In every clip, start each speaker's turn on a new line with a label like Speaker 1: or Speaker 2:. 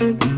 Speaker 1: En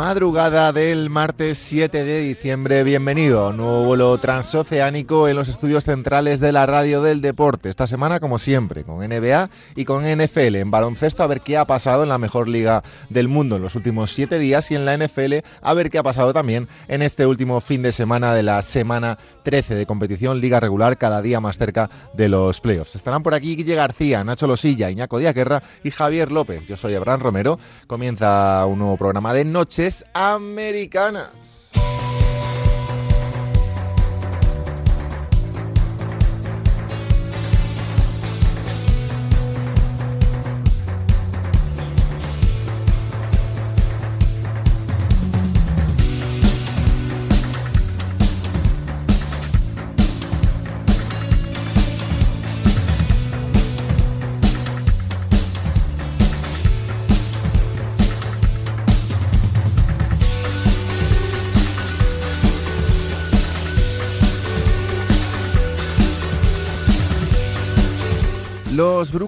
Speaker 2: Madrugada del martes 7 de diciembre, bienvenido a un nuevo vuelo transoceánico en los estudios centrales de la radio del deporte. Esta semana, como siempre, con NBA y con NFL en baloncesto, a ver qué ha pasado en la mejor liga del mundo en los últimos siete días y en la NFL, a ver qué ha pasado también en este último fin de semana de la semana 13 de competición, liga regular, cada día más cerca de los playoffs. Estarán por aquí Guille García, Nacho Losilla, Iñaco Díaz y Javier López. Yo soy Abraham Romero. Comienza un nuevo programa de Americanas.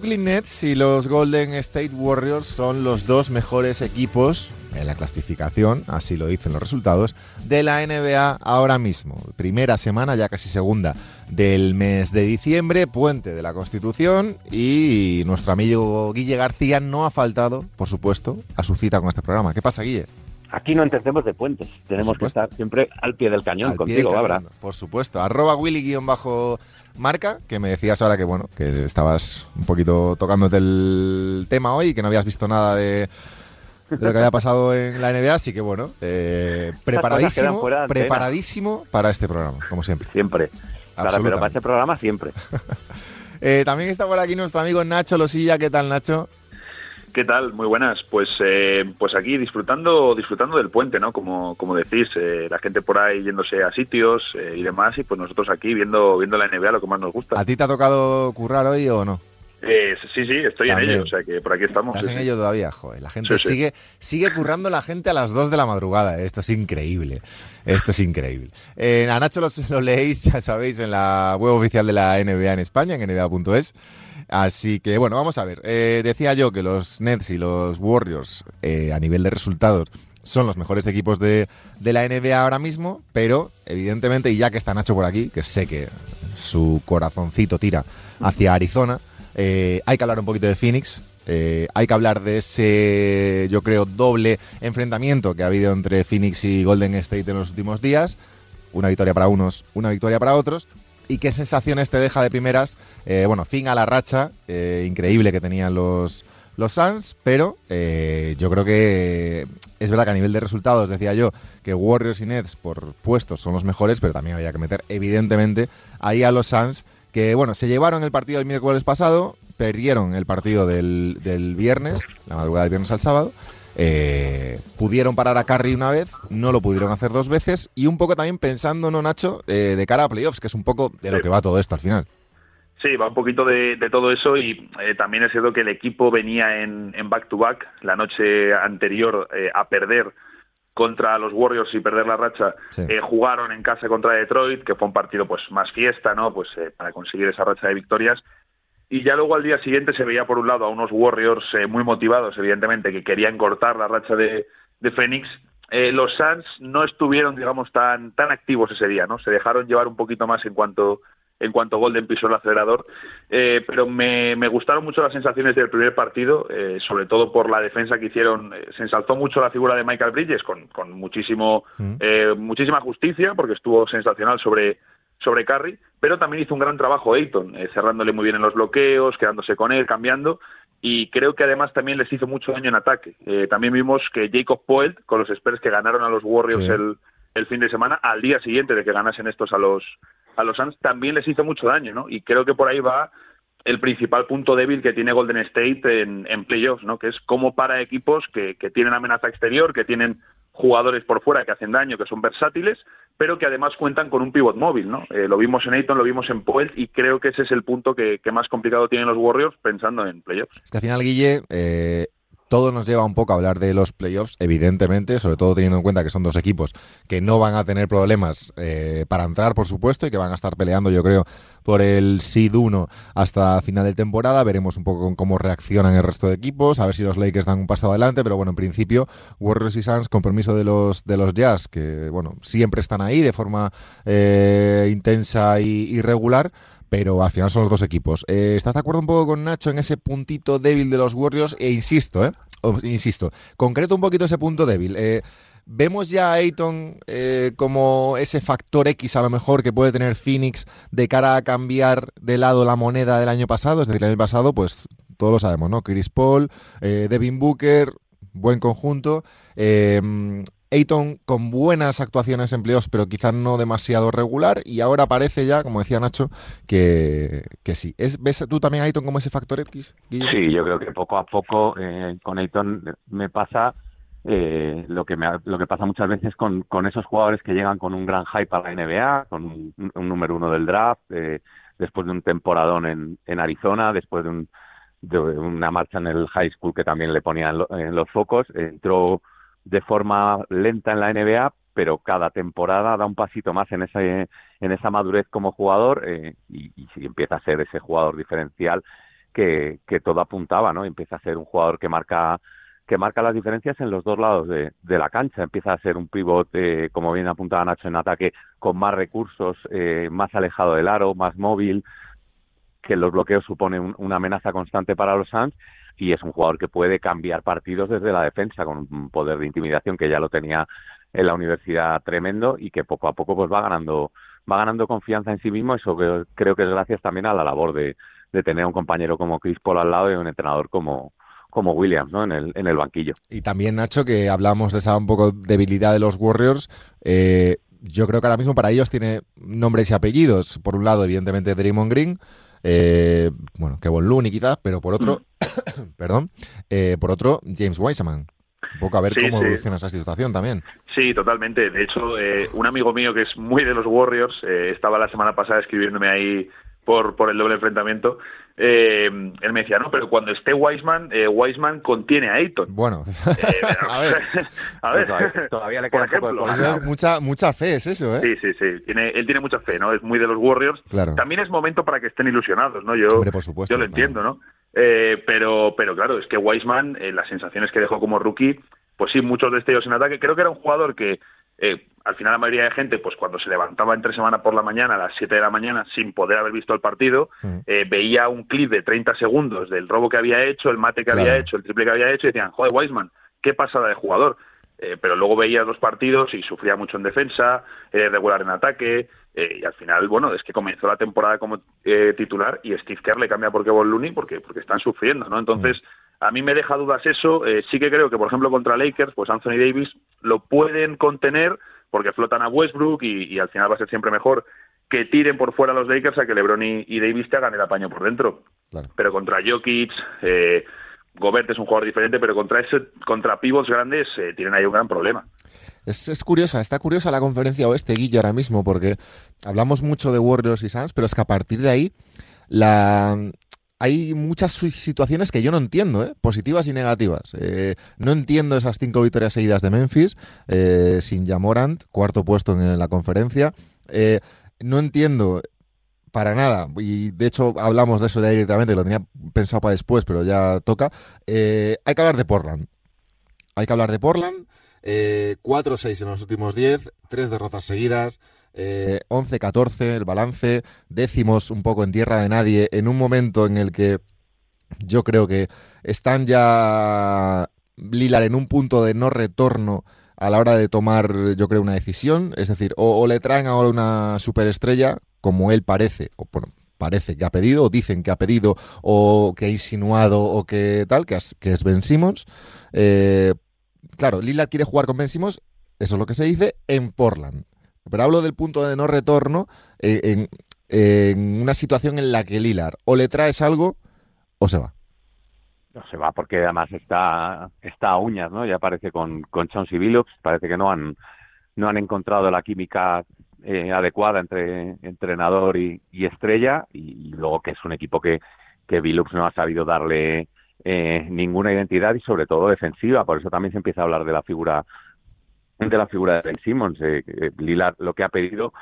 Speaker 2: Brooklyn Nets y los Golden State Warriors son los dos mejores equipos en la clasificación, así lo dicen los resultados, de la NBA ahora mismo. Primera semana, ya casi segunda, del mes de diciembre, puente de la Constitución y nuestro amigo Guille García no ha faltado, por supuesto, a su cita con este programa. ¿Qué pasa, Guille?
Speaker 3: Aquí no entendemos de puentes, tenemos que estar siempre al pie del cañón contigo, Abra.
Speaker 2: Por supuesto, arroba Willy-marca, que me decías ahora que bueno, que estabas un poquito tocándote el tema hoy y que no habías visto nada de, lo que había pasado en la NBA, así que bueno, eh, preparadísimo, preparadísimo para este programa, como siempre.
Speaker 3: Siempre. Claro, pero para este programa siempre.
Speaker 2: eh, también está por aquí nuestro amigo Nacho Losilla. ¿Qué tal, Nacho?
Speaker 4: ¿Qué tal? Muy buenas. Pues eh, pues aquí disfrutando disfrutando del puente, ¿no? Como como decís, eh, la gente por ahí yéndose a sitios eh, y demás y pues nosotros aquí viendo viendo la NBA lo que más nos gusta.
Speaker 2: ¿A ti te ha tocado currar hoy o no?
Speaker 4: sí, sí, estoy en ello, o sea que por aquí estamos.
Speaker 2: Estás en ello todavía, joder. La gente sigue sigue currando la gente a las 2 de la madrugada. Esto es increíble. Esto es increíble. a Nacho lo, lo leéis, ya sabéis, en la web oficial de la NBA en España, en nba.es. Así que bueno, vamos a ver. Eh, decía yo que los Nets y los Warriors eh, a nivel de resultados son los mejores equipos de, la NBA ahora mismo, pero evidentemente, y ya que está Nacho por aquí, que sé que su corazoncito tira hacia Arizona, eh, hay que hablar un poquito de Phoenix. hay que hablar de ese, yo creo, doble enfrentamiento que ha habido entre Phoenix y Golden State en los últimos días. Una victoria para unos, una victoria para otros y qué sensaciones te deja de primeras. Eh, bueno, fin a la racha eh, increíble que tenían los, los Suns, pero eh, yo creo que es verdad que a nivel de resultados, decía yo, que Warriors y Nets por puestos son los mejores, pero también había que meter evidentemente ahí a los Suns, que bueno, se llevaron el partido el miércoles pasado, perdieron el partido del, del viernes, la madrugada del viernes al sábado, eh, pudieron parar a Curry una vez, no lo pudieron hacer dos veces y un poco también pensando, ¿no, Nacho? Eh, de cara a playoffs, que es un poco de lo que va todo esto al final.
Speaker 4: Sí, va un poquito de, todo eso y eh, también es cierto que el equipo venía en back-to-back la noche anterior a perder contra los Warriors y perder la racha, jugaron en casa contra Detroit, que fue un partido pues más fiesta, ¿no? Pues para conseguir esa racha de victorias y ya luego al día siguiente se veía por un lado a unos Warriors eh, muy motivados, evidentemente, que querían cortar la racha de, de Phoenix. Eh, los Suns no estuvieron, digamos, tan, tan activos ese día, ¿no? Se dejaron llevar un poquito más en cuanto en cuanto Golden pisó el acelerador, eh, pero me, me, gustaron mucho las sensaciones del primer partido, sobre todo por la defensa que hicieron. se ensalzó mucho la figura de Michael Bridges con, con muchísimo, mm. muchísima justicia, porque estuvo sensacional sobre, sobre Curry, pero también hizo un gran trabajo Ayton, eh, cerrándole muy bien en los bloqueos, quedándose con él, cambiando, y creo que además también les hizo mucho daño en ataque. Eh, también vimos que Jacob Poelt, con los Spurs que ganaron a los Warriors el, el fin de semana, al día siguiente de que ganasen estos a los, a los Suns, también les hizo mucho daño, ¿no? Y creo que por ahí va el principal punto débil que tiene Golden State en, en playoffs, ¿no? Que es como para equipos que, que tienen amenaza exterior, que tienen jugadores por fuera que hacen daño, que son versátiles, pero que además cuentan con un pivot móvil, ¿no? Eh, lo vimos en Ayton, lo vimos en Poel y creo que ese es el punto que, que más complicado tienen los Warriors pensando en playoffs.
Speaker 2: Es que al final, Guille, eh, todo nos lleva un poco a hablar de los playoffs, evidentemente, sobre todo teniendo en cuenta que son dos equipos que no van a tener problemas eh, para entrar, por supuesto, y que van a estar peleando, yo creo, por el seed 1 hasta final de temporada. Veremos un poco cómo reaccionan el resto de equipos, a ver si los Lakers dan un paso adelante, pero bueno, en principio, Warriors y Suns, con permiso de los, de los Jazz, que bueno, siempre están ahí de forma eh, intensa y regular pero al final son los dos equipos. Eh, ¿Estás de acuerdo un poco con Nacho en ese puntito débil de los Warriors? E insisto, ¿eh? insisto, concreto un poquito ese punto débil. Eh, ¿Vemos ya a Ayton eh, como ese factor X a lo mejor que puede tener Phoenix de cara a cambiar de lado la moneda del año pasado? Es decir, el año pasado, pues todos lo sabemos, ¿no? Chris Paul, Devin Booker, buen conjunto. Ayton con buenas actuaciones en pero quizás no demasiado regular. Y ahora parece ya, como decía Nacho, que, que sí. ¿Es, ¿Ves tú también a Ayton como ese factor X?
Speaker 3: Sí, yo creo que poco a poco eh, con Ayton me pasa eh, lo que me, lo que pasa muchas veces con, con esos jugadores que llegan con un gran hype a la NBA, con un, número uno del draft, eh, después de un temporadón en, en Arizona, después de, un, de una marcha en el high school que también le ponían en los focos, entró de forma lenta en la NBA, pero cada temporada da un pasito más en, ese, en esa madurez como jugador eh, y, empieza a ser ese jugador diferencial que, que todo apuntaba, ¿no? Empieza a ser un jugador que marca que marca las diferencias en los dos lados de, de la cancha. Empieza a ser un pivote, como bien apuntaba Nacho, en ataque con más recursos, eh, más alejado del aro, más móvil, que los bloqueos suponen una amenaza constante para los Suns y es un jugador que puede cambiar partidos desde la defensa con un poder de intimidación que ya lo tenía en la universidad tremendo y que poco a poco pues va ganando va ganando confianza en sí mismo eso que creo que es gracias también a la labor de, tener un compañero como Chris Paul al lado y un entrenador como como Williams, ¿no? En el, en el banquillo.
Speaker 2: Y también, Nacho, que hablamos de esa un poco debilidad de los Warriors, eh, yo creo que ahora mismo para ellos tiene nombres y apellidos. Por un lado, evidentemente, Draymond Green, eh, bueno, que Looney quizás, pero por otro, mm. perdón, eh, por otro, James Wiseman. Un poco a ver cómo evoluciona esa situación también.
Speaker 4: Sí, totalmente. De hecho, eh, un amigo mío que es muy de los Warriors eh, estaba la semana pasada escribiéndome ahí por, por el doble enfrentamiento, eh, él me decía, no, pero cuando esté Wiseman, eh, Wiseman contiene a Ayton.
Speaker 2: Bueno, eh, a ver,
Speaker 4: a ver. todavía le queda ejemplo.
Speaker 2: mucha, mucha fe es eso, ¿eh?
Speaker 4: Sí, sí, sí. Tiene, él tiene mucha fe, ¿no? Es muy de los Warriors.
Speaker 2: Claro.
Speaker 4: También es momento para que estén ilusionados, ¿no? Yo,
Speaker 2: por supuesto,
Speaker 4: yo lo entiendo, ¿no? Eh, pero, pero claro, es que Wiseman, eh, las sensaciones que dejó como rookie, pues sí, muchos destellos en ataque. Creo que era un jugador que eh, al final la mayoría de gente, pues cuando se levantaba entre semana por la mañana a las 7 de la mañana sin poder haber visto el partido, eh, veía un clip de 30 segundos del robo que había hecho, el mate que había hecho, el triple que había hecho y decían, joder, Wiseman, qué pasada de jugador. Eh, pero luego veía los partidos y sufría mucho en defensa, era irregular en ataque, y al final, bueno, es que comenzó la temporada como titular y Steve Kerr le cambia por Kevin Looney porque, porque están sufriendo, ¿no? Entonces, a mí me deja dudas eso. sí que creo que, por ejemplo, contra Lakers, pues Anthony Davis lo pueden contener, porque flotan a Westbrook y, al final va a ser siempre mejor que tiren por fuera a los Lakers a que LeBron y, Davis te hagan el apaño por dentro. Pero contra Jokic, eh, Gobert es un jugador diferente, pero contra ese contra pivots grandes eh, tienen ahí un gran problema.
Speaker 2: Es, es, curiosa, está curiosa la conferencia oeste, Guille, ahora mismo, porque hablamos mucho de Warriors y Suns, pero es que a partir de ahí la, hay muchas situaciones que yo no entiendo, ¿eh? positivas y negativas. Eh, no entiendo esas cinco victorias seguidas de Memphis, eh, sin Jamorant, cuarto puesto en la conferencia. no entiendo para nada, y de hecho hablamos de eso ya directamente, lo tenía pensado para después, pero ya toca. hay que hablar de Portland. Hay que hablar de Portland. 4-6 en los últimos 10, tres derrotas seguidas eh, 11-14 el balance, décimos un poco en tierra de nadie, en un momento en el que yo creo que están ya Lilar en un punto de no retorno a la hora de tomar, yo creo, una decisión. Es decir, o, le traen ahora una superestrella, como él parece, o bueno, parece que ha pedido, o dicen que ha pedido, o que ha insinuado, o que tal, que es, que es Ben Simmons. Eh, claro, Lillard quiere jugar con Ben Simmons, eso es lo que se dice, en Portland. Pero hablo del punto de no retorno eh, en una situación en la que Lilar o le traes algo o se va.
Speaker 3: No se va porque además está, está a uñas, ¿no? Ya parece con, con Chauncey Billups, parece que no han, no han encontrado la química eh, adecuada entre entrenador y, estrella y, luego que es un equipo que, que no ha sabido darle eh, ninguna identidad y sobre todo defensiva, por eso también se empieza a hablar de la figura de la figura de Ben Simmons. Eh, Lillard lo que ha pedido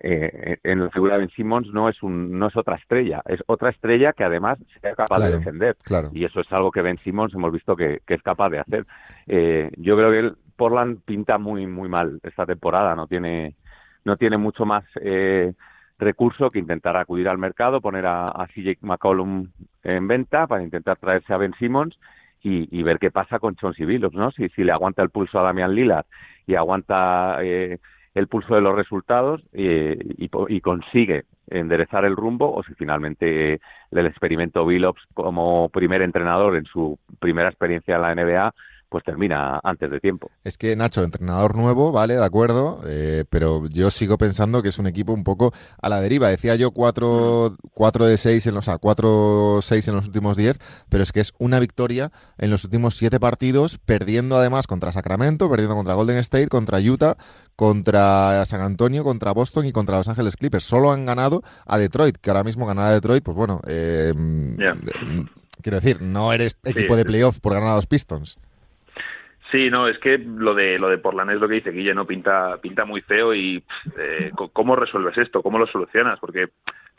Speaker 3: eh, en la figura de Ben Simmons no es un no es otra estrella, es otra estrella que además sea capaz de defender. Y eso es algo que Ben Simmons hemos visto que, es capaz de hacer. Eh, yo creo que el Portland pinta muy muy mal esta temporada, no tiene no tiene mucho más eh, recurso que intentar acudir al mercado, poner a, a CJ McCollum en venta para intentar traerse a Ben Simmons y, ver qué pasa con Chauncey Billups, ¿no? Si, si le aguanta el pulso a Damian Lillard y aguanta eh, el pulso de los resultados eh, y, consigue enderezar el rumbo o si finalmente eh, el experimento Billups como primer entrenador en su primera experiencia en la NBA pues termina antes de tiempo.
Speaker 2: Es que Nacho, entrenador nuevo, vale, de acuerdo, eh, pero yo sigo pensando que es un equipo un poco a la deriva. Decía yo 4 cuatro, de 6 en los, o 4 6 en los últimos 10, pero es que es una victoria en los últimos 7 partidos, perdiendo además contra Sacramento, perdiendo contra Golden State, contra Utah, contra San Antonio, contra Boston y contra Los Ángeles Clippers. Solo han ganado a Detroit, que ahora mismo ganar a Detroit, pues bueno, eh, mm, quiero decir, no eres equipo de playoff por ganar a los Pistons.
Speaker 4: Sí, no, es que lo de lo de Portland es lo que dice Guille, no pinta pinta muy feo y eh, cómo resuelves esto, cómo lo solucionas, porque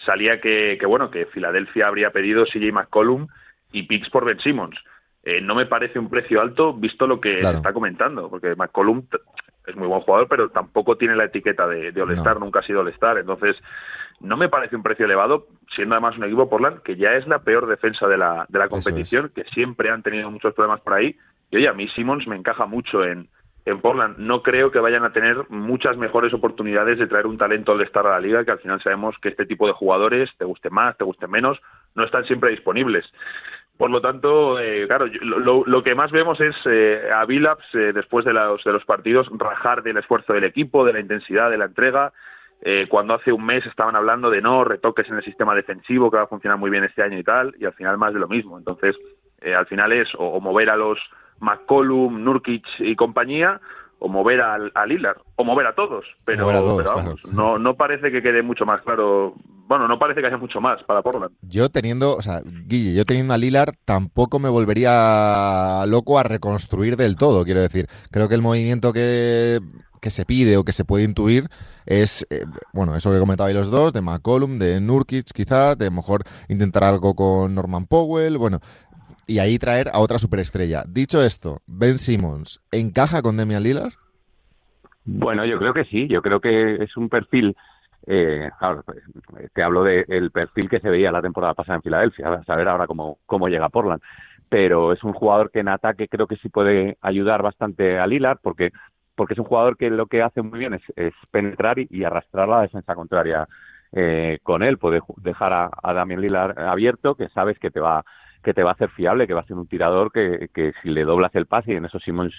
Speaker 4: salía que, que bueno que Filadelfia habría pedido CJ McCollum y picks por Ben Simmons. Eh, no me parece un precio alto visto lo que se está comentando, porque McCollum es muy buen jugador, pero tampoco tiene la etiqueta de, de All-Star, nunca ha sido All-Star. Entonces, no me parece un precio elevado, siendo además un equipo Portland que ya es la peor defensa de la, de la competición, que siempre han tenido muchos problemas por ahí y oye, a mí Simmons me encaja mucho en, en Portland. No creo que vayan a tener muchas mejores oportunidades de traer un talento al estar a la liga, que al final sabemos que este tipo de jugadores, te guste más, te guste menos, no están siempre disponibles. Por lo tanto, eh, claro, lo, lo, que más vemos es eh, a Villaps, eh, después de los, de los partidos, rajar del esfuerzo del equipo, de la intensidad de la entrega. Eh, cuando hace un mes estaban hablando de no retoques en el sistema defensivo que va a funcionar muy bien este año y tal, y al final más de lo mismo. Entonces, al final es o mover a los McCollum, Nurkic y compañía, o mover al, a Lillard, o mover a todos, pero, vamos, no, no parece que quede mucho más claro, bueno, no parece que haya mucho más para Portland.
Speaker 2: Yo teniendo, o sea, Guille, yo teniendo a Lillard tampoco me volvería loco a reconstruir del todo, quiero decir, creo que el movimiento que, que se pide o que se puede intuir es, eh, bueno, eso que comentabais los dos, de McCollum, de Nurkic quizás, de mejor intentar algo con Norman Powell, bueno, y ahí traer a otra superestrella. Dicho esto, Ben Simmons, ¿encaja con Demian Lillard?
Speaker 3: Bueno, yo creo que sí, yo creo que es un perfil, eh, te hablo del perfil que se veía la temporada pasada en Filadelfia, a saber ahora cómo, cómo llega Portland, pero es un jugador que en ataque creo que sí puede ayudar bastante a Lillard porque porque es un jugador que lo que hace muy bien es, penetrar y, arrastrar la defensa contraria eh, con él, puede dejar a, a Damian Lillard abierto, que sabes que te va que te va a hacer fiable, que va a ser un tirador que, que si le doblas el pase, y en eso Simmons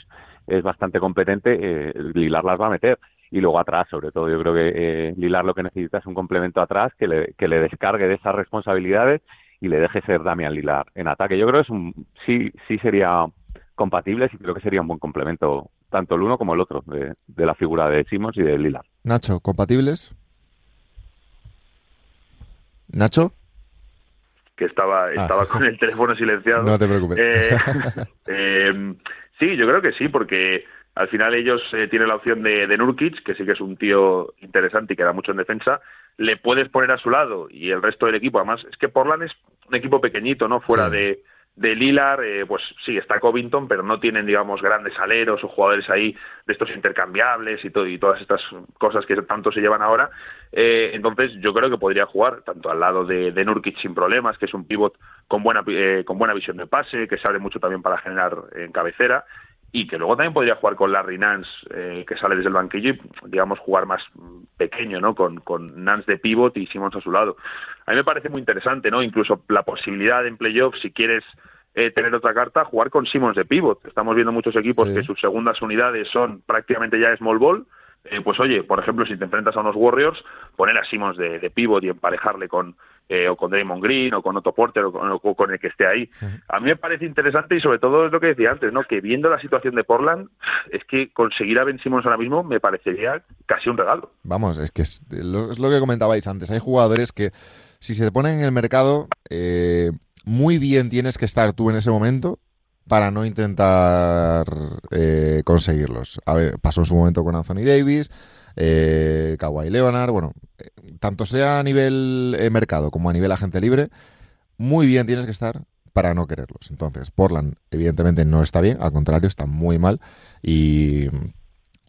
Speaker 3: es bastante competente, eh, Lilar las va a meter. Y luego atrás, sobre todo, yo creo que eh, Lilar lo que necesita es un complemento atrás que le, que le descargue de esas responsabilidades y le deje ser Damian Lilar en ataque. Yo creo que es un, sí, sí sería compatible, y creo que sería un buen complemento tanto el uno como el otro de, de la figura de Simmons y de Lilar.
Speaker 2: Nacho, ¿compatibles? Nacho
Speaker 4: que estaba, ah. estaba con el teléfono silenciado.
Speaker 2: No te preocupes.
Speaker 4: Eh, eh, sí, yo creo que sí, porque al final ellos eh, tienen la opción de, de, Nurkic, que sí que es un tío interesante y que da mucho en defensa. Le puedes poner a su lado y el resto del equipo, además, es que Portland es un equipo pequeñito, ¿no? Fuera de de Lilar, eh, pues sí, está Covington, pero no tienen, digamos, grandes aleros o jugadores ahí de estos intercambiables y, todo, y todas estas cosas que tanto se llevan ahora. Eh, entonces, yo creo que podría jugar tanto al lado de, Nurkic sin problemas, que es un pivot con buena, eh, con buena visión de pase, que sabe mucho también para generar en cabecera, y que luego también podría jugar con Larry Nance, eh, que sale desde el banquillo y, digamos, jugar más pequeño, ¿no? Con, con Nance de pivot y Simmons a su lado. A mí me parece muy interesante, ¿no? Incluso la posibilidad en playoffs, si quieres eh, tener otra carta, jugar con Simmons de pivot. Estamos viendo muchos equipos que sus segundas unidades son prácticamente ya small ball, eh, pues oye, por ejemplo, si te enfrentas a unos Warriors, poner a Simmons de, de pivot y emparejarle con eh, o con Draymond Green o con Otto Porter o con, el que esté ahí. A mí me parece interesante y sobre todo es lo que decía antes, ¿no? Que viendo la situación de Portland, es que conseguir a Ben Simmons ahora mismo me parecería casi un regalo.
Speaker 2: Vamos, es que es lo, que comentabais antes. Hay jugadores que si se ponen en el mercado, eh, muy bien tienes que estar tú en ese momento para no intentar eh, conseguirlos. A ver, pasó en su momento con Anthony Davis, eh, Kawhi Leonard, bueno, eh, tanto sea a nivel eh, mercado como a nivel agente libre, muy bien tienes que estar para no quererlos. Entonces, Portland evidentemente no está bien, al contrario, está muy mal y,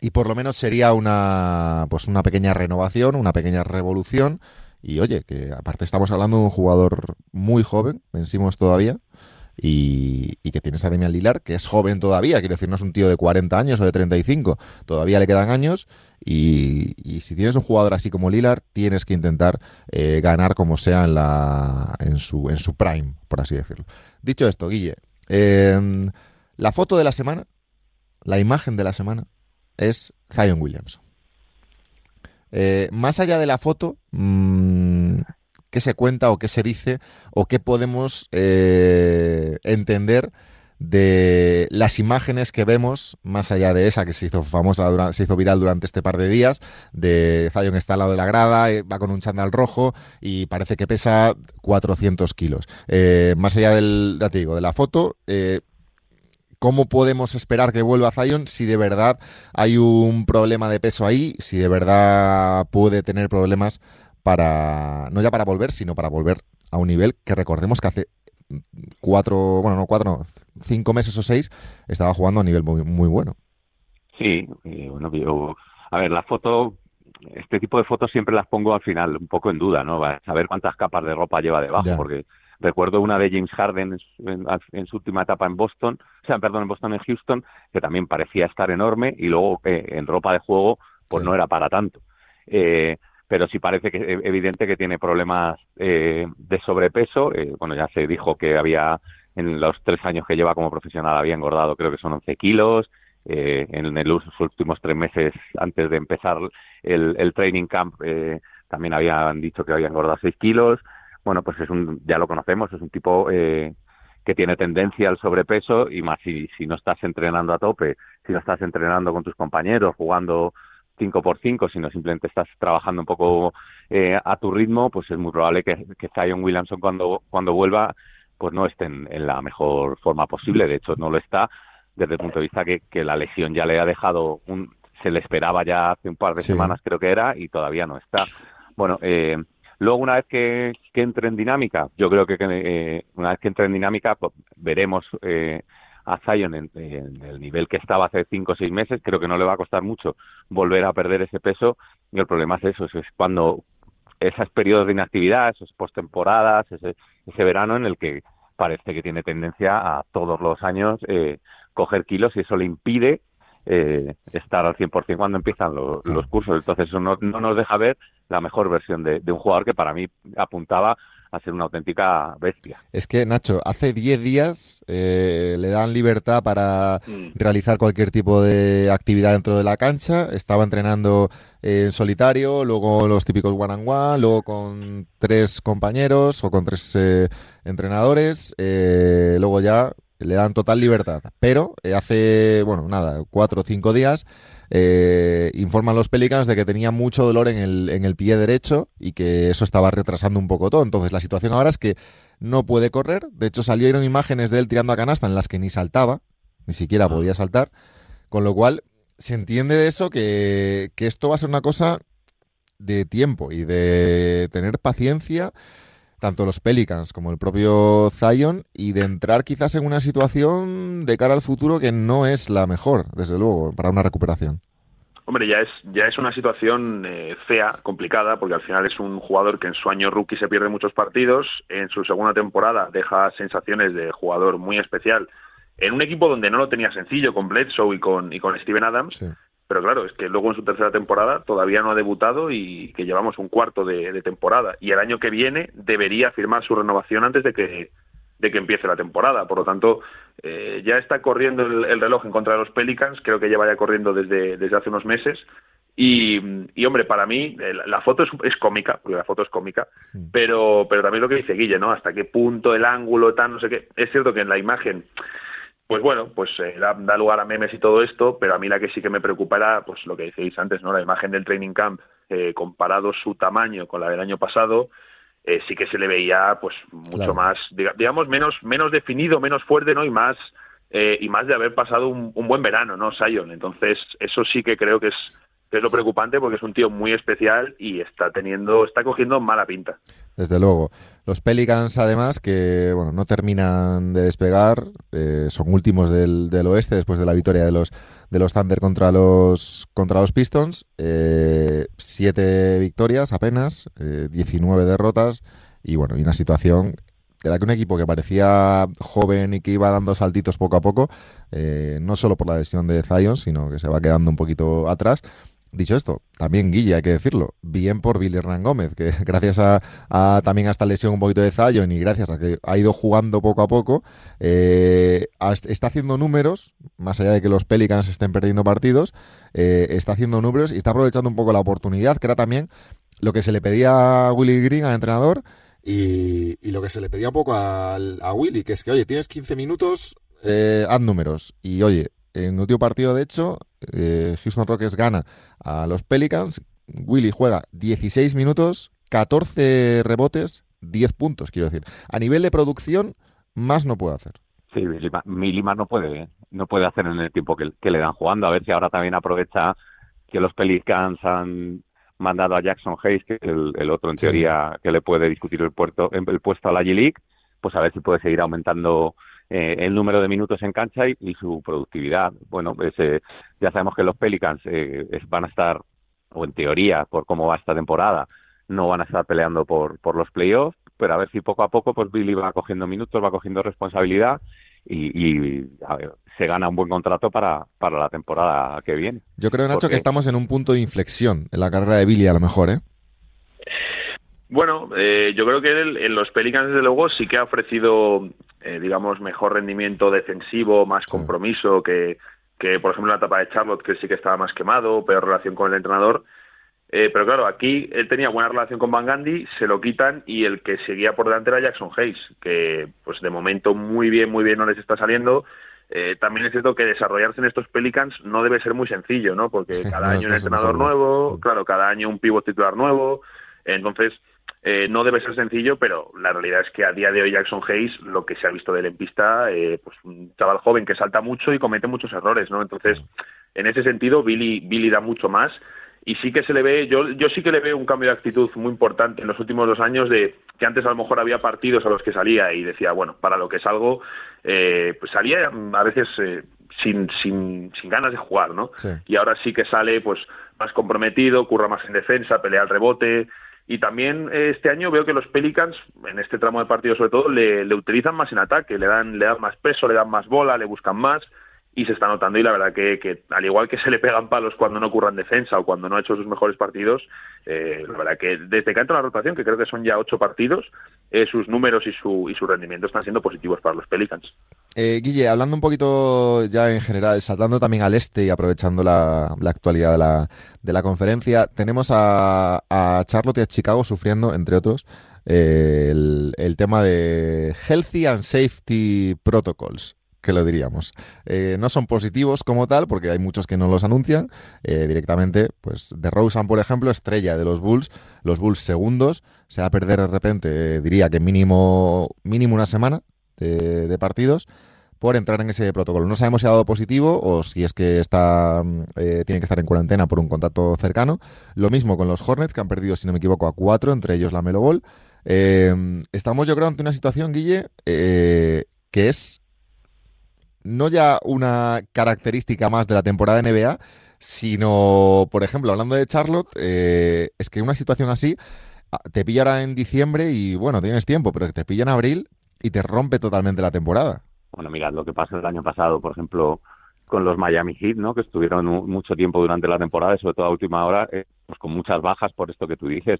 Speaker 2: y por lo menos sería una, pues una pequeña renovación, una pequeña revolución. Y oye, que aparte estamos hablando de un jugador muy joven, vencimos todavía, y, que tienes a Demian Lilar, que es joven todavía, quiero decir, no es un tío de 40 años o de 35, todavía le quedan años y, si tienes un jugador así como Lilar, tienes que intentar eh, ganar como sea en, la, en, su, en su prime, por así decirlo. Dicho esto, Guille, em, la foto de la semana, la imagen de la semana, es Zion Williams. Eh, más allá de la foto, mmm, qué se cuenta o qué se dice o qué podemos eh, entender de las imágenes que vemos, más allá de esa que se hizo famosa, se hizo viral durante este par de días, de Zion está al lado de la grada, eh, va con un chandal rojo y parece que pesa 400 kilos. Eh, más allá del, digo, de la foto, ¿cómo podemos esperar que vuelva Zion si de verdad hay un problema de peso ahí, si de verdad puede tener problemas para, no ya para volver, sino para volver a un nivel que recordemos que hace cuatro, bueno, no cuatro, cinco meses o seis, estaba jugando a nivel muy, muy bueno.
Speaker 3: Sí, bueno, yo, a ver, la foto, este tipo de fotos siempre las pongo al final un poco en duda, ¿no? A saber cuántas capas de ropa lleva debajo, porque recuerdo una de James Harden en su, última etapa en Boston, o sea, perdón, en Boston, en Houston, que también parecía estar enorme y luego eh, en ropa de juego, pues no era para tanto. Eh, pero sí parece que e, evidente que tiene problemas eh, de sobrepeso. Eh, bueno, ya se dijo que había, en los tres años que lleva como profesional, había engordado, creo que son 11 kilos. Eh, en, los últimos tres meses antes de empezar el, el training camp también habían dicho que había engordado 6 kilos. Bueno, pues es un, ya lo conocemos, es un tipo que tiene tendencia al sobrepeso y más si, si no estás entrenando a tope, si no estás entrenando con tus compañeros, jugando 5 por 5 sino simplemente estás trabajando un poco eh, a tu ritmo, pues es muy probable que, que Zion Williamson cuando, cuando vuelva pues no esté en, la mejor forma posible. De hecho, no lo está desde el punto de vista que, que la lesión ya le ha dejado un... Se le esperaba ya hace un par de semanas, creo que era, y todavía no está. Bueno, eh, luego una vez que, que entre en dinámica, yo creo que eh, una vez que entre en dinámica, pues, veremos eh, a Zion en, el nivel que estaba hace cinco o seis meses, creo que no le va a costar mucho volver a perder ese peso y el problema es eso, es cuando esos periodos de inactividad, esos postemporadas, ese, ese verano en el que parece que tiene tendencia a todos los años eh, coger kilos y eso le impide eh, estar al 100% cuando empiezan los, cursos. Entonces eso no, no, nos deja ver la mejor versión de, de un jugador que para mí apuntaba a ser una auténtica bestia.
Speaker 2: Es que, Nacho, hace 10 días eh, le dan libertad para mm. realizar cualquier tipo de actividad dentro de la cancha. Estaba entrenando en solitario, luego los típicos one on one, luego con tres compañeros o con tres eh, entrenadores. Eh, luego ya le dan total libertad. Pero hace, bueno, nada, cuatro o cinco días eh, informan los Pelicans de que tenía mucho dolor en el, en el pie derecho y que eso estaba retrasando un poco todo. Entonces la situación ahora es que no puede correr. De hecho salieron imágenes de él tirando a canasta en las que ni saltaba, ni siquiera ah. podía saltar. Con lo cual se entiende de eso que, que esto va a ser una cosa de tiempo y de tener paciencia tanto los Pelicans como el propio Zion y de entrar quizás en una situación de cara al futuro que no es la mejor, desde luego, para una recuperación.
Speaker 4: Hombre, ya es, ya es una situación eh, fea, complicada, porque al final es un jugador que en su año rookie se pierde muchos partidos, en su segunda temporada deja sensaciones de jugador muy especial, en un equipo donde no lo tenía sencillo, con Bledsoe y con, y con Steven Adams, pero claro, es que luego en su tercera temporada todavía no ha debutado y que llevamos un cuarto de, temporada. Y el año que viene debería firmar su renovación antes de que, de que empiece la temporada. Por lo tanto, eh, ya está corriendo el, reloj en contra de los Pelicans, creo que lleva ya corriendo desde, desde hace unos meses. Y, y, hombre, para mí la foto es, cómica, porque la foto es cómica, pero, pero también lo que dice Guille, ¿no? Hasta qué punto el ángulo, tal, no sé qué. Es cierto que en la imagen, pues bueno, pues eh, da, lugar a memes y todo esto, pero a mí la que sí que me preocupa era, pues lo que decíais antes, ¿no? La imagen del training camp, eh, comparado su tamaño con la del año pasado, eh, sí que se le veía, pues, mucho más, digamos, menos, menos definido, menos fuerte, ¿no? Y más, y más de haber pasado un, un buen verano, ¿no? Sion. Entonces, eso sí que creo que es es lo preocupante porque es un tío muy especial y está teniendo, está cogiendo mala pinta.
Speaker 2: Desde luego. Los Pelicans, además, que bueno, no terminan de despegar, eh, son últimos del, del, oeste después de la victoria de los de los Thunder contra los contra los Pistons. Eh, siete victorias apenas, eh, 19 derrotas y bueno, y una situación de la que un equipo que parecía joven y que iba dando saltitos poco a poco, eh, no solo por la lesión de Zion, sino que se va quedando un poquito atrás, Dicho esto, también Guille, hay que decirlo, bien por Billy Hernán Gómez, que gracias a, también a esta lesión un poquito de Zion y gracias a que ha ido jugando poco a poco, eh, está haciendo números, más allá de que los Pelicans estén perdiendo partidos, eh, está haciendo números y está aprovechando un poco la oportunidad, que era también lo que se le pedía a Willy Green, al entrenador, y, lo que se le pedía un poco a, a Willy, que es que, oye, tienes 15 minutos, eh, haz números. Y oye, en último partido, de hecho, eh, Houston Rockets gana a los Pelicans. Willy juega 16 minutos, 14 rebotes, 10 puntos, quiero decir. A nivel de producción, más no puede hacer.
Speaker 3: Sí, Milima no puede, no puede hacer en el tiempo que, le dan jugando. A ver si ahora también aprovecha que los Pelicans han mandado a Jackson Hayes, que es el, otro en teoría que le puede discutir el, puerto, el puesto a la G-League, pues a ver si puede seguir aumentando eh, el número de minutos en cancha y, su productividad. Bueno, pues, eh, ya sabemos que los Pelicans eh, van a estar, o en teoría, por cómo va esta temporada, no van a estar peleando por, por los playoffs, pero a ver si poco a poco pues Billy va cogiendo minutos, va cogiendo responsabilidad y, se gana un buen contrato para, para la temporada que viene.
Speaker 2: Yo creo, Nacho, que estamos en un punto de inflexión en la carrera de Billy, a lo mejor, ¿eh?
Speaker 4: Bueno, eh, yo creo que él, en los Pelicans, desde luego, sí que ha ofrecido, eh, digamos, mejor rendimiento defensivo, más compromiso que, que, por ejemplo, en la etapa de Charlotte, que sí que estaba más quemado, peor relación con el entrenador. Eh, pero claro, aquí él tenía buena relación con Van Gandhi, se lo quitan y el que seguía por delante era Jackson Hayes, que pues de momento muy bien, muy bien no les está saliendo. Eh, también es cierto que desarrollarse en estos Pelicans no debe ser muy sencillo, ¿no? Porque cada año un entrenador nuevo, claro, cada año un pivot titular nuevo. Entonces, eh, no debe ser sencillo, pero la realidad es que a día de hoy Jackson Hayes, lo que se ha visto de él en pista, eh, pues un chaval joven que salta mucho y comete muchos errores, ¿no? Entonces, en ese sentido, Billy, Billy da mucho más y sí que se le ve, yo, yo sí que le veo un cambio de actitud muy importante en los últimos dos años de que antes a lo mejor había partidos a los que salía y decía, bueno, para lo que salgo, eh, pues salía a veces sin, sin, sin ganas de jugar, ¿no? Y ahora sí que sale pues más comprometido, curra más en defensa, pelea al rebote, y también eh, este año veo que los Pelicans, en este tramo de partido sobre todo, le, le, utilizan más en ataque, le dan, le dan más peso, le dan más bola, le buscan más y se está notando y la verdad que, que, al igual que se le pegan palos cuando no ocurran defensa o cuando no ha hecho sus mejores partidos, eh, la verdad que desde que ha entrado la rotación, que creo que son ya ocho partidos, eh, sus números y su, y su rendimiento están siendo positivos para los Pelicans.
Speaker 2: Eh, Guille, hablando un poquito ya en general, saltando también al este y aprovechando la, la actualidad de la, de la, conferencia, tenemos a, a, Charlotte y a Chicago sufriendo, entre otros, eh, el, el tema de Healthy and Safety Protocols que lo diríamos. Eh, no son positivos como tal, porque hay muchos que no los anuncian eh, directamente. Pues de Rosen, por ejemplo, estrella de los Bulls, los Bulls segundos, se va a perder de repente, eh, diría que mínimo, mínimo una semana de, partidos por entrar en ese protocolo. No sabemos si ha dado positivo o si es que está tiene que estar en cuarentena por un contacto cercano. Lo mismo con los Hornets, que han perdido, si no me equivoco, a cuatro, entre ellos la Melo Ball. estamos, yo creo, ante una situación, Guille, que es no ya una característica más de la temporada NBA, sino, por ejemplo, hablando de Charlotte, eh, es que una situación así ah, te pillará en diciembre y bueno, tienes tiempo, pero te pilla en abril y te rompe totalmente la temporada.
Speaker 3: Bueno, mirad lo que pasó el año pasado, por ejemplo, con los Miami Heat, ¿no? Que estuvieron mucho tiempo durante la temporada y sobre todo a última hora, eh, pues con muchas bajas por esto que tú dices.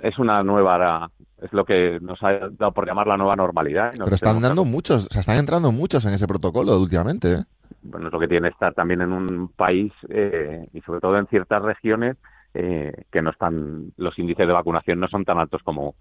Speaker 3: Es una nueva es lo que nos ha dado por llamar la nueva normalidad.
Speaker 2: Pero están dando muchos, o sea, están entrando muchos en ese protocolo últimamente. ¿eh?
Speaker 3: Bueno, es lo que tiene estar también en un país eh, y sobre todo en ciertas regiones eh, que no están, los índices de vacunación no son tan altos como,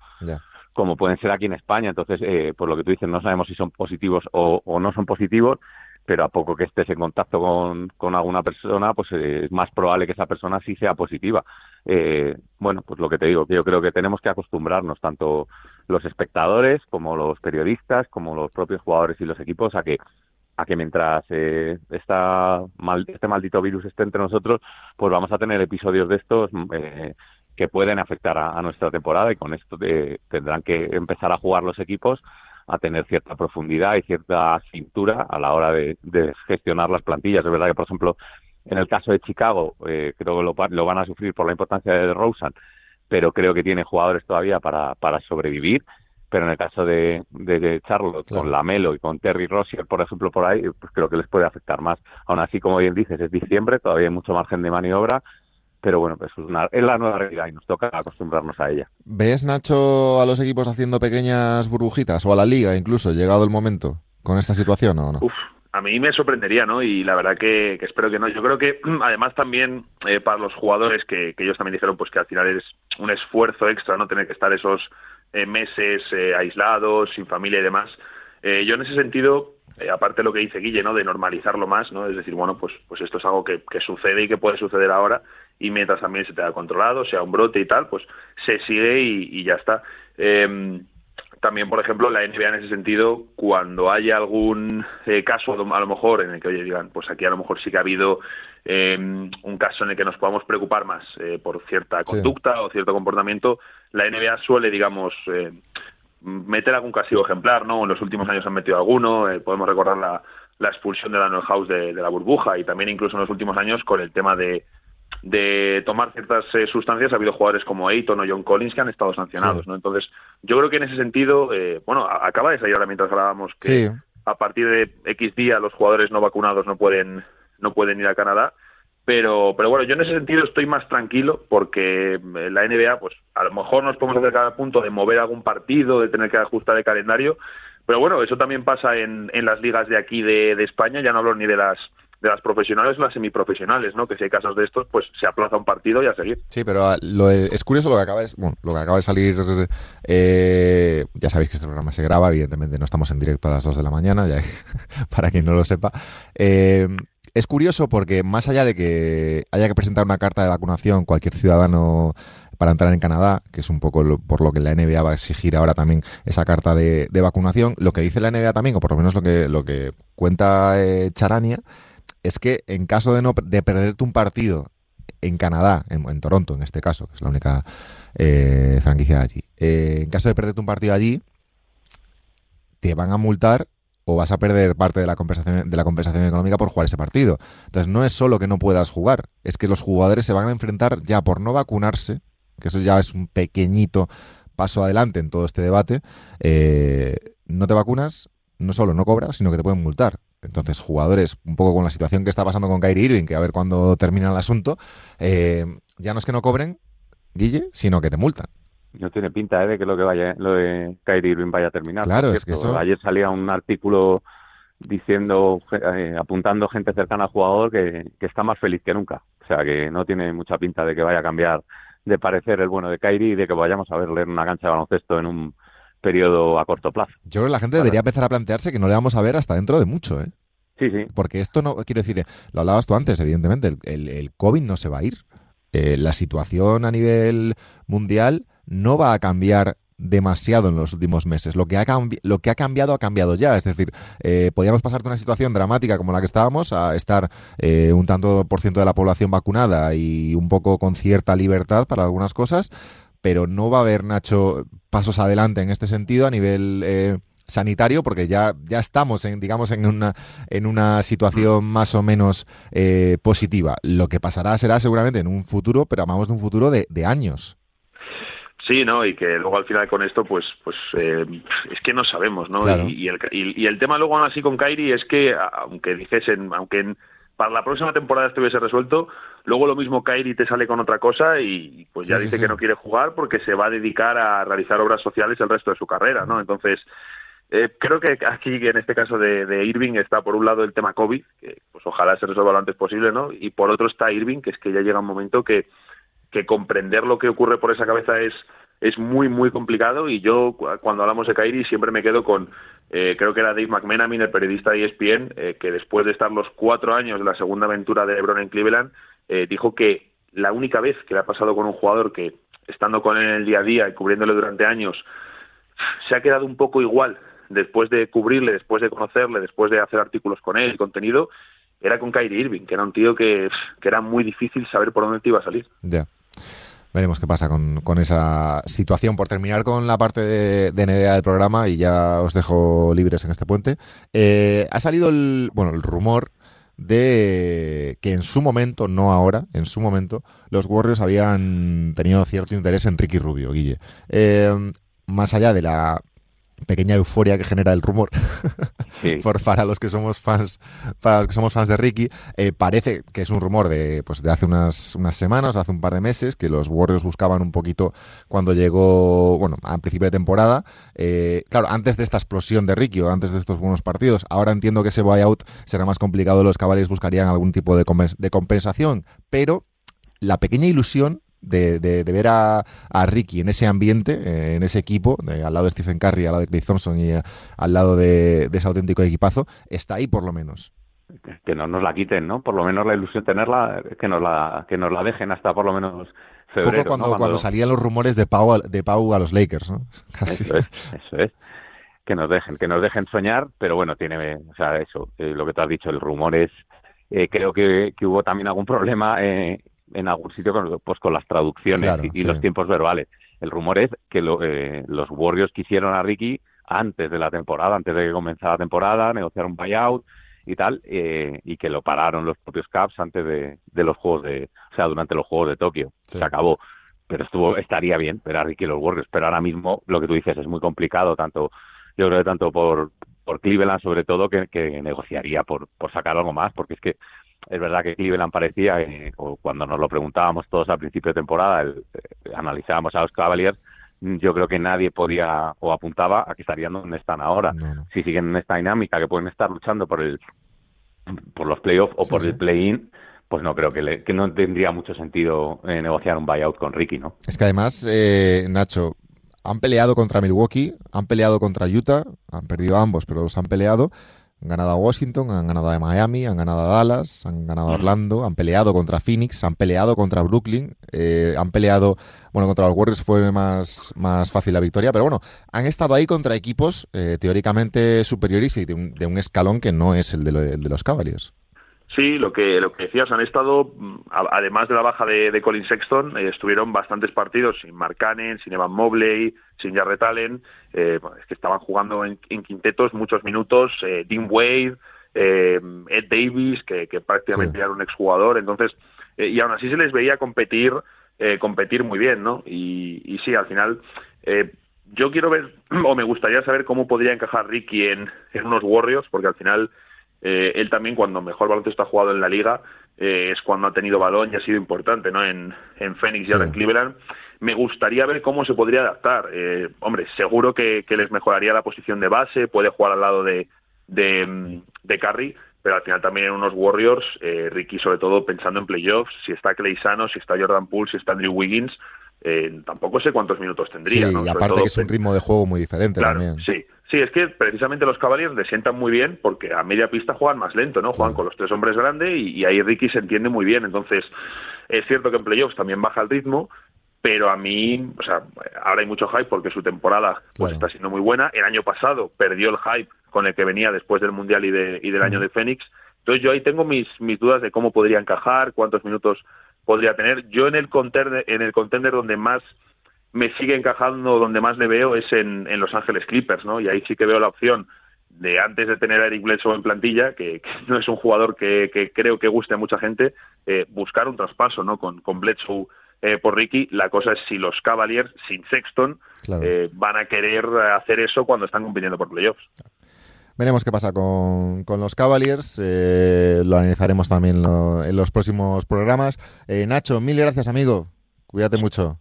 Speaker 3: como pueden ser aquí en España. Entonces, eh, por lo que tú dices, no sabemos si son positivos o, o no son positivos pero a poco que estés en contacto con, con alguna persona, pues eh, es más probable que esa persona sí sea positiva. Eh, bueno, pues lo que te digo, que yo creo que tenemos que acostumbrarnos, tanto los espectadores como los periodistas, como los propios jugadores y los equipos, a que a que mientras eh, esta mal, este maldito virus esté entre nosotros, pues vamos a tener episodios de estos eh, que pueden afectar a, nuestra temporada y con esto tendrán que empezar a jugar los equipos a tener cierta profundidad y cierta cintura a la hora de, gestionar las plantillas. Es verdad que, por ejemplo, en el caso de Chicago, eh, creo que lo, lo, van a sufrir por la importancia de Rosen, pero creo que tiene jugadores todavía para, para sobrevivir. Pero en el caso de, de Charlotte, con Lamelo y con Terry Rossier, por ejemplo, por ahí, pues creo que les puede afectar más. Aún así, como bien dices, es diciembre, todavía hay mucho margen de maniobra pero bueno, pues es, la nueva realidad y nos toca acostumbrarnos a ella.
Speaker 2: ¿Ves, Nacho, a los equipos haciendo pequeñas burbujitas o a la liga incluso, llegado el momento, con esta situación o no?
Speaker 4: Uf, a mí me sorprendería, ¿no? Y la verdad que, espero que no. Yo creo que además también eh, para los jugadores que, ellos también dijeron pues que al final es un esfuerzo extra, ¿no? Tener que estar esos eh, meses eh, aislados, sin familia y demás. yo en ese sentido aparte de lo que dice Guille, ¿no? De normalizarlo más, ¿no? Es decir, bueno, pues, pues esto es algo que, que, sucede y que puede suceder ahora y mientras también se te ha controlado, sea un brote y tal, pues se sigue y, ya está. Em, también, por ejemplo, la NBA en ese sentido, cuando haya algún eh, caso, a lo mejor, en el que, oye, digan, pues aquí a lo mejor sí que ha habido em, un caso en el que nos podamos preocupar más eh, por cierta conducta o cierto comportamiento, la NBA suele, digamos, eh, meter algún castigo ejemplar, ¿no? En los últimos años han metido alguno, podemos recordar la, la expulsión de la House de, de, la burbuja y también incluso en los últimos años con el tema de, de tomar ciertas eh, sustancias ha habido jugadores como Ayton o John Collins que han estado sancionados, ¿no? Entonces, yo creo que en ese sentido, eh, bueno, acaba de salir ahora mientras hablábamos que a partir de X día los jugadores no vacunados no pueden no pueden ir a Canadá, pero pero bueno, yo en ese sentido estoy más tranquilo porque eh, la NBA, pues a lo mejor nos podemos acercar al punto de mover algún partido, de tener que ajustar el calendario, pero bueno, eso también pasa en, en las ligas de aquí de, de España, ya no hablo ni de las de las profesionales las semiprofesionales, ¿no? Que si hay casos de estos, pues se aplaza un partido y a seguir.
Speaker 2: Sí, pero ah, lo, es curioso lo que acaba de, lo que acaba de salir. Eh, ya sabéis que este programa se graba, evidentemente no estamos en directo a las 2 de la mañana, ya, para quien no lo sepa. Eh, es curioso porque más allá de que haya que presentar una carta de vacunación cualquier ciudadano para entrar en Canadá, que es un poco por lo que la NBA va a exigir ahora también esa carta de, vacunación, lo que dice la NBA también, o por lo menos lo que, lo que cuenta eh, Charania, es que en caso de, no, de perderte un partido en Canadá, en, Toronto en este caso, que es la única eh, franquicia de allí, eh, en caso de perderte un partido allí, te van a multar o vas a perder parte de la compensación de la compensación económica por jugar ese partido. Entonces no es solo que no puedas jugar, es que los jugadores se van a enfrentar ya por no vacunarse, que eso ya es un pequeñito paso adelante en todo este debate. Eh, no te vacunas, no solo no cobras, sino que te pueden multar. Entonces, jugadores, un poco con la situación que está pasando con Kyrie Irving, que a ver cuándo termina el asunto, eh, ya no es que no cobren, Guille, sino que te multan.
Speaker 3: No tiene pinta ¿eh? de que lo que vaya, lo de Kyrie Irving vaya a terminar.
Speaker 2: Claro, es que eso...
Speaker 3: Ayer salía un artículo diciendo, eh, apuntando gente cercana al jugador que, que está más feliz que nunca. O sea, que no tiene mucha pinta de que vaya a cambiar de parecer el bueno de Kyrie y de que vayamos a verle en una cancha de baloncesto en un periodo a corto plazo.
Speaker 2: Yo creo que la gente debería empezar a plantearse que no le vamos a ver hasta dentro de mucho, ¿eh?
Speaker 3: Sí, sí.
Speaker 2: Porque esto no, quiero decir, lo hablabas tú antes, evidentemente, el, el, COVID no se va a ir. Eh, la situación a nivel mundial no va a cambiar demasiado en los últimos meses. Lo que ha, lo que ha cambiado ha cambiado ya. Es decir, eh, podíamos pasar de una situación dramática como la que estábamos a estar eh, un tanto por ciento de la población vacunada y un poco con cierta libertad para algunas cosas pero no va a haber, Nacho, pasos adelante en este sentido a nivel eh, sanitario, porque ya, ya estamos, en, digamos, en una, en una situación más o menos eh, positiva. Lo que pasará será seguramente en un futuro, pero hablamos de un futuro de, años.
Speaker 4: Sí, ¿no? Y que luego al final con esto, pues, pues eh, es que no sabemos, ¿no? Y, el, y, el tema luego así con Kairi es que, aunque dices, en, aunque en para la próxima temporada estuviese resuelto, luego lo mismo Kairi te sale con otra cosa y pues ya dice que no quiere jugar porque se va a dedicar a realizar obras sociales el resto de su carrera, ¿no? Entonces, eh, creo que aquí, en este caso de, Irving, está por un lado el tema COVID, que pues ojalá se resuelva lo antes posible, ¿no? Y por otro está Irving, que es que ya llega un momento que, que comprender lo que ocurre por esa cabeza es es muy muy complicado y yo cuando hablamos de Kairi siempre me quedo con eh, creo que era Dave McMenamin, el periodista de ESPN, eh, que después de estar los cuatro años de la segunda aventura de LeBron en Cleveland, eh, dijo que la única vez que le ha pasado con un jugador que, estando con él en el día a día y cubriéndole durante años, se ha quedado un poco igual después de cubrirle, después de conocerle, después de hacer artículos con él, contenido, era con Kyrie Irving, que era un tío que, que era muy difícil saber por dónde te iba a salir.
Speaker 2: Ya. Veremos qué pasa con, con, esa situación. Por terminar con la parte de, de del programa, y ya os dejo libres en este puente, eh, ha salido el, bueno, el rumor de que en su momento, no ahora, en su momento, los Warriors habían tenido cierto interés en Ricky Rubio, Guille. Eh, más allá de la pequeña euforia que genera el rumor. Por, para los que somos fans para los que somos fans de Ricky eh, parece que es un rumor de pues de hace unas unas semanas hace un par de meses que los Warriors buscaban un poquito cuando llegó bueno al principio de temporada. Eh, claro antes de esta explosión de Ricky o antes de estos buenos partidos ahora entiendo que ese buyout será más complicado los Cavaliers buscarían algún tipo de, de compensación pero la pequeña ilusión de, de, ver a, a, Ricky en ese ambiente, eh, en ese equipo, al lado de Stephen Curry, al lado de Clay Thompson y eh, al lado de, ese auténtico equipazo, está ahí por lo menos.
Speaker 3: Que no nos la quiten, ¿no? Por lo menos la ilusión tenerla, que nos la, que nos la dejen hasta por lo menos febrero.
Speaker 2: Poco cuando, cuando... salían los rumores de Pau, de Pau a los Lakers, ¿no?
Speaker 3: Eso es, eso es que nos dejen, que nos dejen soñar, pero bueno, tiene, o sea, eso, eh, lo que tú has dicho, el rumor es, creo que, que, hubo también algún problema eh, en algún sitio con, pues con las traducciones y, los tiempos verbales. El rumor es que eh, los Warriors quisieron a Ricky antes de la temporada, antes de que comenzara la temporada, negociar un buyout y tal, eh, y que lo pararon los propios Caps antes de, los juegos de, o sea, durante los juegos de Tokio. Se acabó. Pero estuvo, estaría bien ver a Ricky y los Warriors, pero ahora mismo lo que tú dices es muy complicado, tanto, yo creo que tanto por, por Cleveland sobre todo, que, que negociaría por, por sacar algo más, porque es que es verdad que Cleveland parecía, eh, cuando nos lo preguntábamos todos al principio de temporada, eh, analizábamos a los Cavaliers, yo creo que nadie podía o apuntaba a que estarían donde están ahora. Si siguen en esta dinámica, que pueden estar luchando por el por los playoffs o por el play-in, pues no creo que, que no tendría mucho sentido eh, negociar un buyout con Ricky, ¿no?
Speaker 2: Es que además, Nacho, han peleado contra Milwaukee, han peleado contra Utah, han perdido ambos, pero los han peleado han ganado a Washington, han ganado a Miami, han ganado a Dallas, han ganado a Orlando, han peleado contra Phoenix, han peleado contra Brooklyn, eh, han peleado, bueno, contra los Warriors fue más, más fácil la victoria, pero bueno, han estado ahí contra equipos eh, teóricamente superiores y de un, de un, escalón que no es el de, el de los Cavaliers.
Speaker 4: Sí, lo que, lo que decías, han estado, mm, además de la baja de, Colin Sexton, eh, estuvieron bastantes partidos sin Mark Cannon, sin Evan Mobley, sin Jarrett Allen, eh, es que estaban jugando en, quintetos muchos minutos, eh, Dean Wade, eh, Ed Davis, que, prácticamente era un exjugador, entonces, y aún así se les veía competir, competir muy bien, ¿no? Y, y sí, al final, yo quiero ver, o me gustaría saber cómo podría encajar Ricky en, en unos Warriors, porque al final eh, él también cuando mejor baloncesto ha jugado en la liga eh, es cuando ha tenido balón y ha sido importante, ¿no? En, en Phoenix y ahora en Cleveland. Me gustaría ver cómo se podría adaptar. Eh, hombre, seguro que, les mejoraría la posición de base, puede jugar al lado de, de, de Curry, pero al final también en unos Warriors, eh, Ricky sobre todo pensando en playoffs, si está Clay Sano, si está Jordan Poole, si está Andrew Wiggins, eh, tampoco sé cuántos minutos tendría.
Speaker 2: Sí, y aparte que es un ritmo de juego muy diferente también.
Speaker 4: Sí, Sí, es que precisamente los Cavaliers le sientan muy bien porque a media pista juegan más lento, ¿no? Juegan con los tres hombres grandes y, ahí Ricky se entiende muy bien. Entonces, es cierto que en playoffs también baja el ritmo, pero a mí, o sea, ahora hay mucho hype porque su temporada pues está siendo muy buena. El año pasado perdió el hype con el que venía después del Mundial y, de, y del año de Fénix. Entonces yo ahí tengo mis, mis dudas de cómo podría encajar, cuántos minutos podría tener. Yo en el contender, en el contender donde más me sigue encajando donde más le veo es en, Los Ángeles Clippers, ¿no? Y ahí sí que veo la opción de antes de tener a Eric Bledsoe en plantilla, que, no es un jugador que, creo que guste a mucha gente, eh, buscar un traspaso, ¿no? Con, con Bledsoe eh, por Ricky. La cosa es si los Cavaliers, sin Sexton, eh, van a querer hacer eso cuando están compitiendo por playoffs.
Speaker 2: Veremos qué pasa con, los Cavaliers. Eh, lo analizaremos también en los próximos programas. Eh, Nacho, mil gracias, amigo. Cuídate mucho.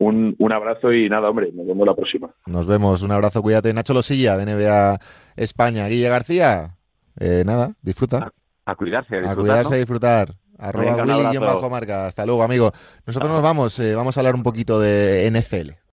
Speaker 4: Un, abrazo y nada, hombre, nos vemos la próxima.
Speaker 2: Nos vemos, un abrazo, cuídate. Nacho Losilla, de NBA España. Guille García, eh, nada, disfruta.
Speaker 3: A, cuidarse, a
Speaker 2: disfrutar. A cuidarse, a disfrutar. Arroba Willy y bajo marca. Hasta luego, amigo. Nosotros nos vamos, vamos a hablar un poquito de NFL.